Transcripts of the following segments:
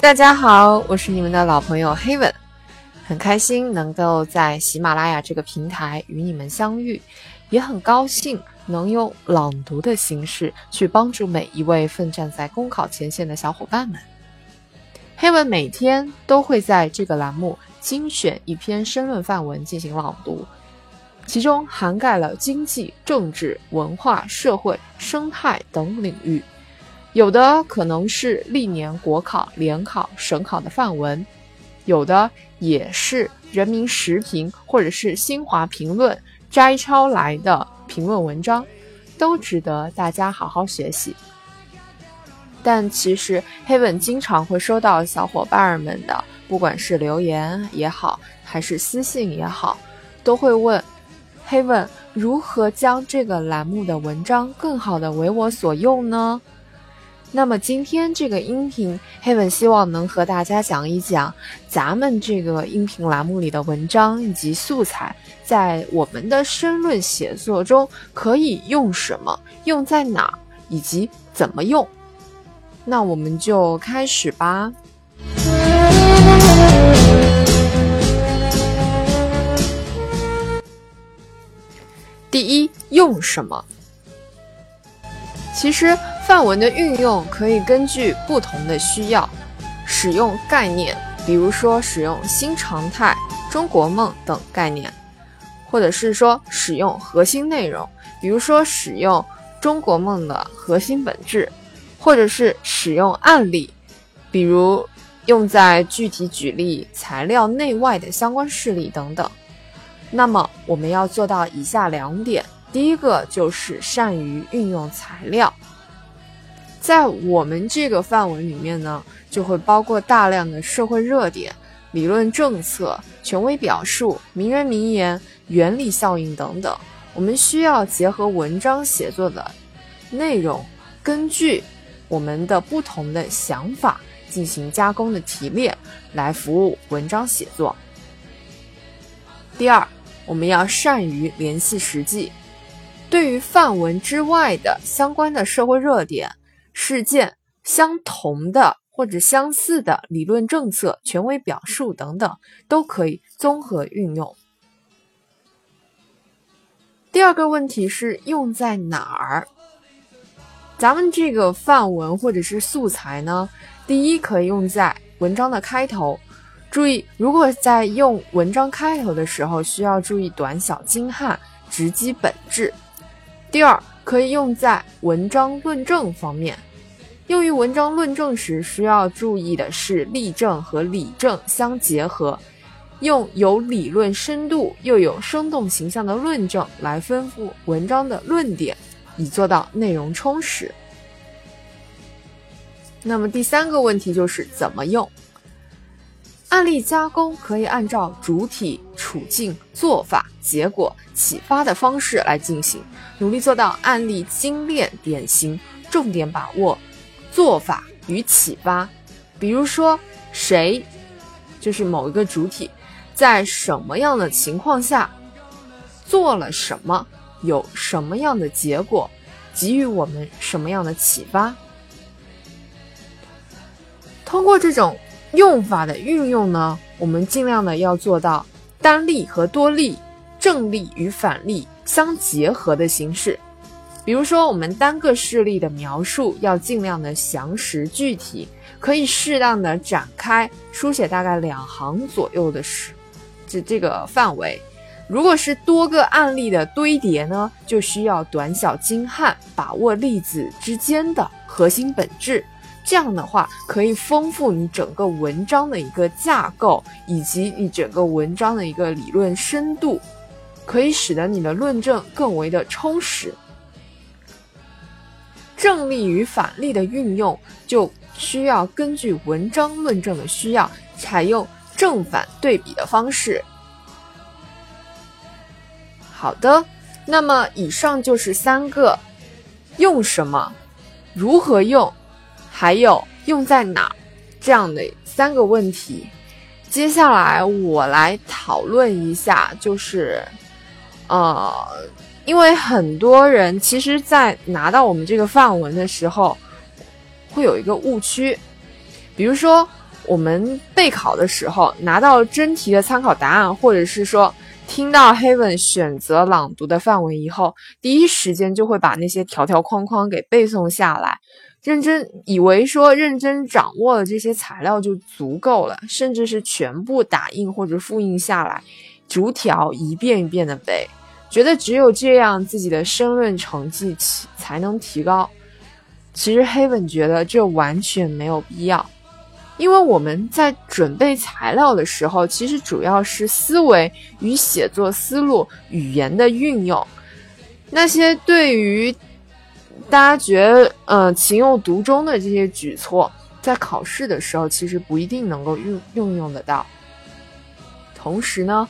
大家好，我是你们的老朋友黑文很开心能够在喜马拉雅这个平台与你们相遇，也很高兴能用朗读的形式去帮助每一位奋战在公考前线的小伙伴们。黑文每天都会在这个栏目精选一篇申论范文进行朗读，其中涵盖了经济、政治、文化、社会、生态等领域。有的可能是历年国考、联考、省考的范文，有的也是人民时评或者是新华评论摘抄来的评论文章，都值得大家好好学习。但其实黑文经常会收到小伙伴们的，不管是留言也好，还是私信也好，都会问黑文如何将这个栏目的文章更好的为我所用呢？那么今天这个音频，黑文希望能和大家讲一讲咱们这个音频栏目里的文章以及素材，在我们的申论写作中可以用什么，用在哪，以及怎么用。那我们就开始吧。第一，用什么？其实。范文的运用可以根据不同的需要使用概念，比如说使用新常态、中国梦等概念，或者是说使用核心内容，比如说使用中国梦的核心本质，或者是使用案例，比如用在具体举例材料内外的相关事例等等。那么我们要做到以下两点，第一个就是善于运用材料。在我们这个范围里面呢，就会包括大量的社会热点、理论政策、权威表述、名人名言、原理效应等等。我们需要结合文章写作的内容，根据我们的不同的想法进行加工的提炼，来服务文章写作。第二，我们要善于联系实际，对于范文之外的相关的社会热点。事件相同的或者相似的理论政策、权威表述等等，都可以综合运用。第二个问题是用在哪儿？咱们这个范文或者是素材呢？第一，可以用在文章的开头。注意，如果在用文章开头的时候，需要注意短小精悍、直击本质。第二。可以用在文章论证方面。用于文章论证时，需要注意的是例证和理证相结合，用有理论深度又有生动形象的论证来丰富文章的论点，以做到内容充实。那么第三个问题就是怎么用？案例加工可以按照主体、处境、做法、结果、启发的方式来进行，努力做到案例精炼、典型，重点把握做法与启发。比如说，谁就是某一个主体，在什么样的情况下做了什么，有什么样的结果，给予我们什么样的启发。通过这种。用法的运用呢，我们尽量的要做到单例和多例、正例与反例相结合的形式。比如说，我们单个事例的描述要尽量的详实具体，可以适当的展开书写大概两行左右的时，这这个范围。如果是多个案例的堆叠呢，就需要短小精悍，把握例子之间的核心本质。这样的话，可以丰富你整个文章的一个架构，以及你整个文章的一个理论深度，可以使得你的论证更为的充实。正例与反例的运用，就需要根据文章论证的需要，采用正反对比的方式。好的，那么以上就是三个用什么，如何用。还有用在哪？这样的三个问题，接下来我来讨论一下，就是，呃，因为很多人其实，在拿到我们这个范文的时候，会有一个误区，比如说我们备考的时候拿到真题的参考答案，或者是说听到 Heaven 选择朗读的范文以后，第一时间就会把那些条条框框给背诵下来，认真以为说认真掌握了这些材料就足够了，甚至是全部打印或者复印下来，逐条一遍一遍的背，觉得只有这样自己的申论成绩才能提高。其实黑本觉得这完全没有必要。因为我们在准备材料的时候，其实主要是思维与写作思路、语言的运用。那些对于大家觉得呃情有独钟的这些举措，在考试的时候其实不一定能够运运用得到。同时呢，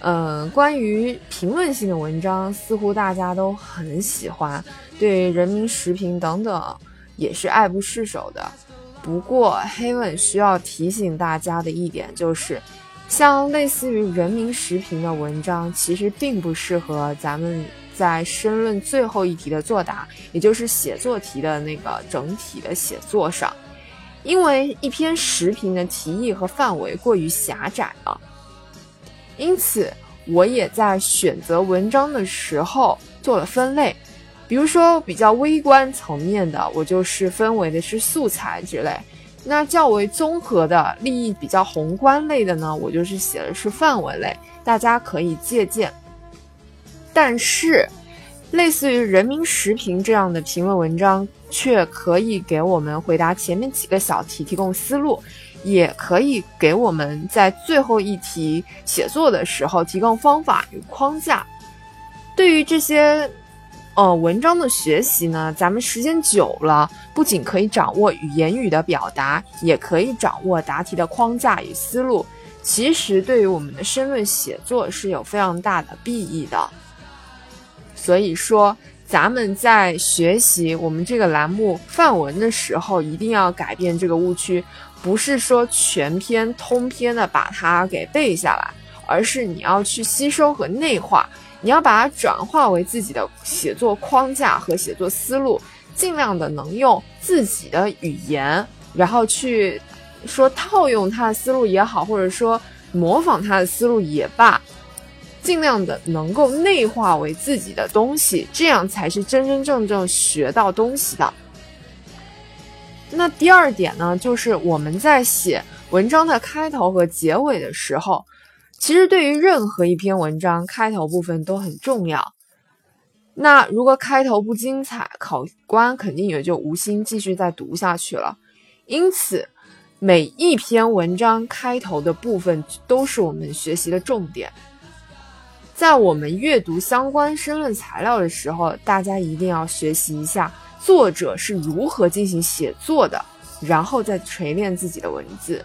呃，关于评论性的文章，似乎大家都很喜欢，对人民时评等等也是爱不释手的。不过，黑问需要提醒大家的一点就是，像类似于人民时评的文章，其实并不适合咱们在申论最后一题的作答，也就是写作题的那个整体的写作上，因为一篇时评的题意和范围过于狭窄了。因此，我也在选择文章的时候做了分类。比如说比较微观层面的，我就是分为的是素材之类；那较为综合的利益比较宏观类的呢，我就是写的是范围类，大家可以借鉴。但是，类似于人民时评这样的评论文章，却可以给我们回答前面几个小题提供思路，也可以给我们在最后一题写作的时候提供方法与框架。对于这些。呃，文章的学习呢，咱们时间久了，不仅可以掌握语言语的表达，也可以掌握答题的框架与思路。其实对于我们的申论写作是有非常大的裨益的。所以说，咱们在学习我们这个栏目范文的时候，一定要改变这个误区，不是说全篇通篇的把它给背下来，而是你要去吸收和内化。你要把它转化为自己的写作框架和写作思路，尽量的能用自己的语言，然后去说套用他的思路也好，或者说模仿他的思路也罢，尽量的能够内化为自己的东西，这样才是真真正正学到东西的。那第二点呢，就是我们在写文章的开头和结尾的时候。其实对于任何一篇文章，开头部分都很重要。那如果开头不精彩，考官肯定也就无心继续再读下去了。因此，每一篇文章开头的部分都是我们学习的重点。在我们阅读相关申论材料的时候，大家一定要学习一下作者是如何进行写作的，然后再锤炼自己的文字。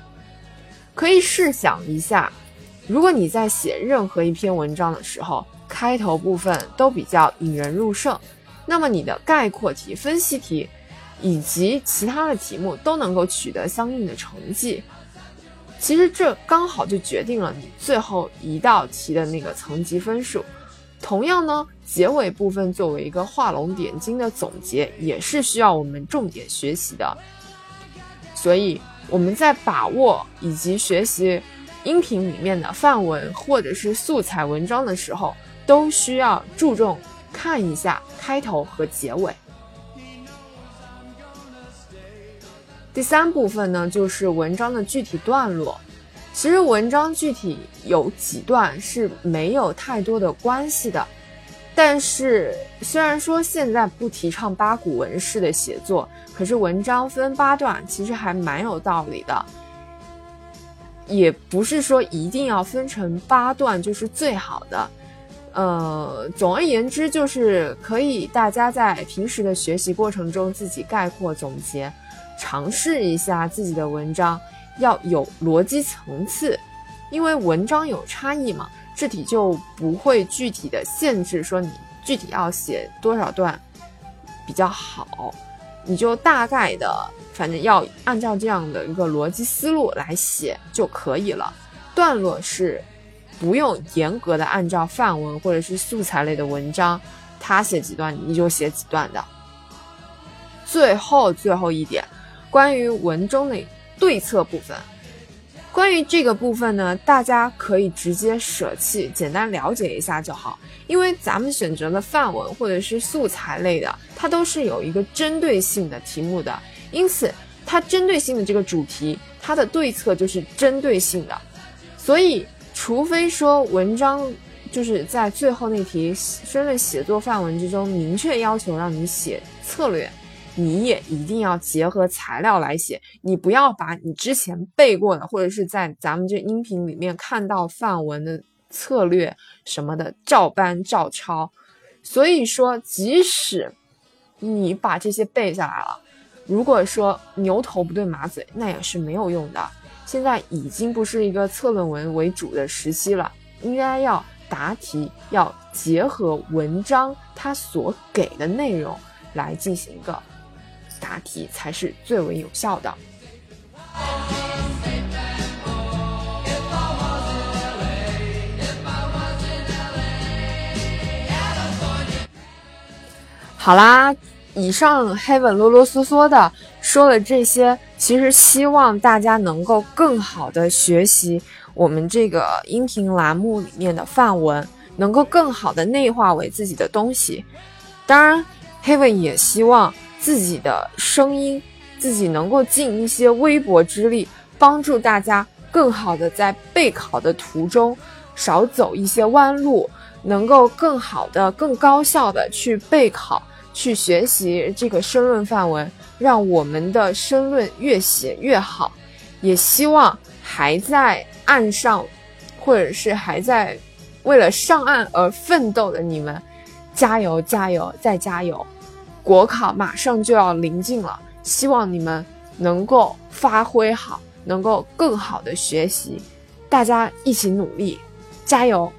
可以试想一下。如果你在写任何一篇文章的时候，开头部分都比较引人入胜，那么你的概括题、分析题以及其他的题目都能够取得相应的成绩。其实这刚好就决定了你最后一道题的那个层级分数。同样呢，结尾部分作为一个画龙点睛的总结，也是需要我们重点学习的。所以我们在把握以及学习。音频里面的范文或者是素材文章的时候，都需要注重看一下开头和结尾。第三部分呢，就是文章的具体段落。其实文章具体有几段是没有太多的关系的，但是虽然说现在不提倡八股文式的写作，可是文章分八段其实还蛮有道理的。也不是说一定要分成八段就是最好的，呃，总而言之就是可以大家在平时的学习过程中自己概括总结，尝试一下自己的文章要有逻辑层次，因为文章有差异嘛，字体就不会具体的限制说你具体要写多少段比较好。你就大概的，反正要按照这样的一个逻辑思路来写就可以了。段落是不用严格的按照范文或者是素材类的文章，他写几段你就写几段的。最后最后一点，关于文中的对策部分，关于这个部分呢，大家可以直接舍弃，简单了解一下就好。因为咱们选择的范文或者是素材类的，它都是有一个针对性的题目的，因此它针对性的这个主题，它的对策就是针对性的。所以，除非说文章就是在最后那题申论写作范文之中明确要求让你写策略。你也一定要结合材料来写，你不要把你之前背过的，或者是在咱们这音频里面看到范文的策略什么的照搬照抄。所以说，即使你把这些背下来了，如果说牛头不对马嘴，那也是没有用的。现在已经不是一个测论文为主的时期了，应该要答题，要结合文章它所给的内容来进行一个。答题才是最为有效的。好啦，以上 Heaven 啰啰嗦嗦的说了这些，其实希望大家能够更好的学习我们这个音频栏目里面的范文，能够更好的内化为自己的东西。当然，Heaven 也希望。自己的声音，自己能够尽一些微薄之力，帮助大家更好的在备考的途中少走一些弯路，能够更好的、更高效的去备考，去学习这个申论范文，让我们的申论越写越好。也希望还在岸上，或者是还在为了上岸而奋斗的你们，加油、加油、再加油！国考马上就要临近了，希望你们能够发挥好，能够更好的学习，大家一起努力，加油！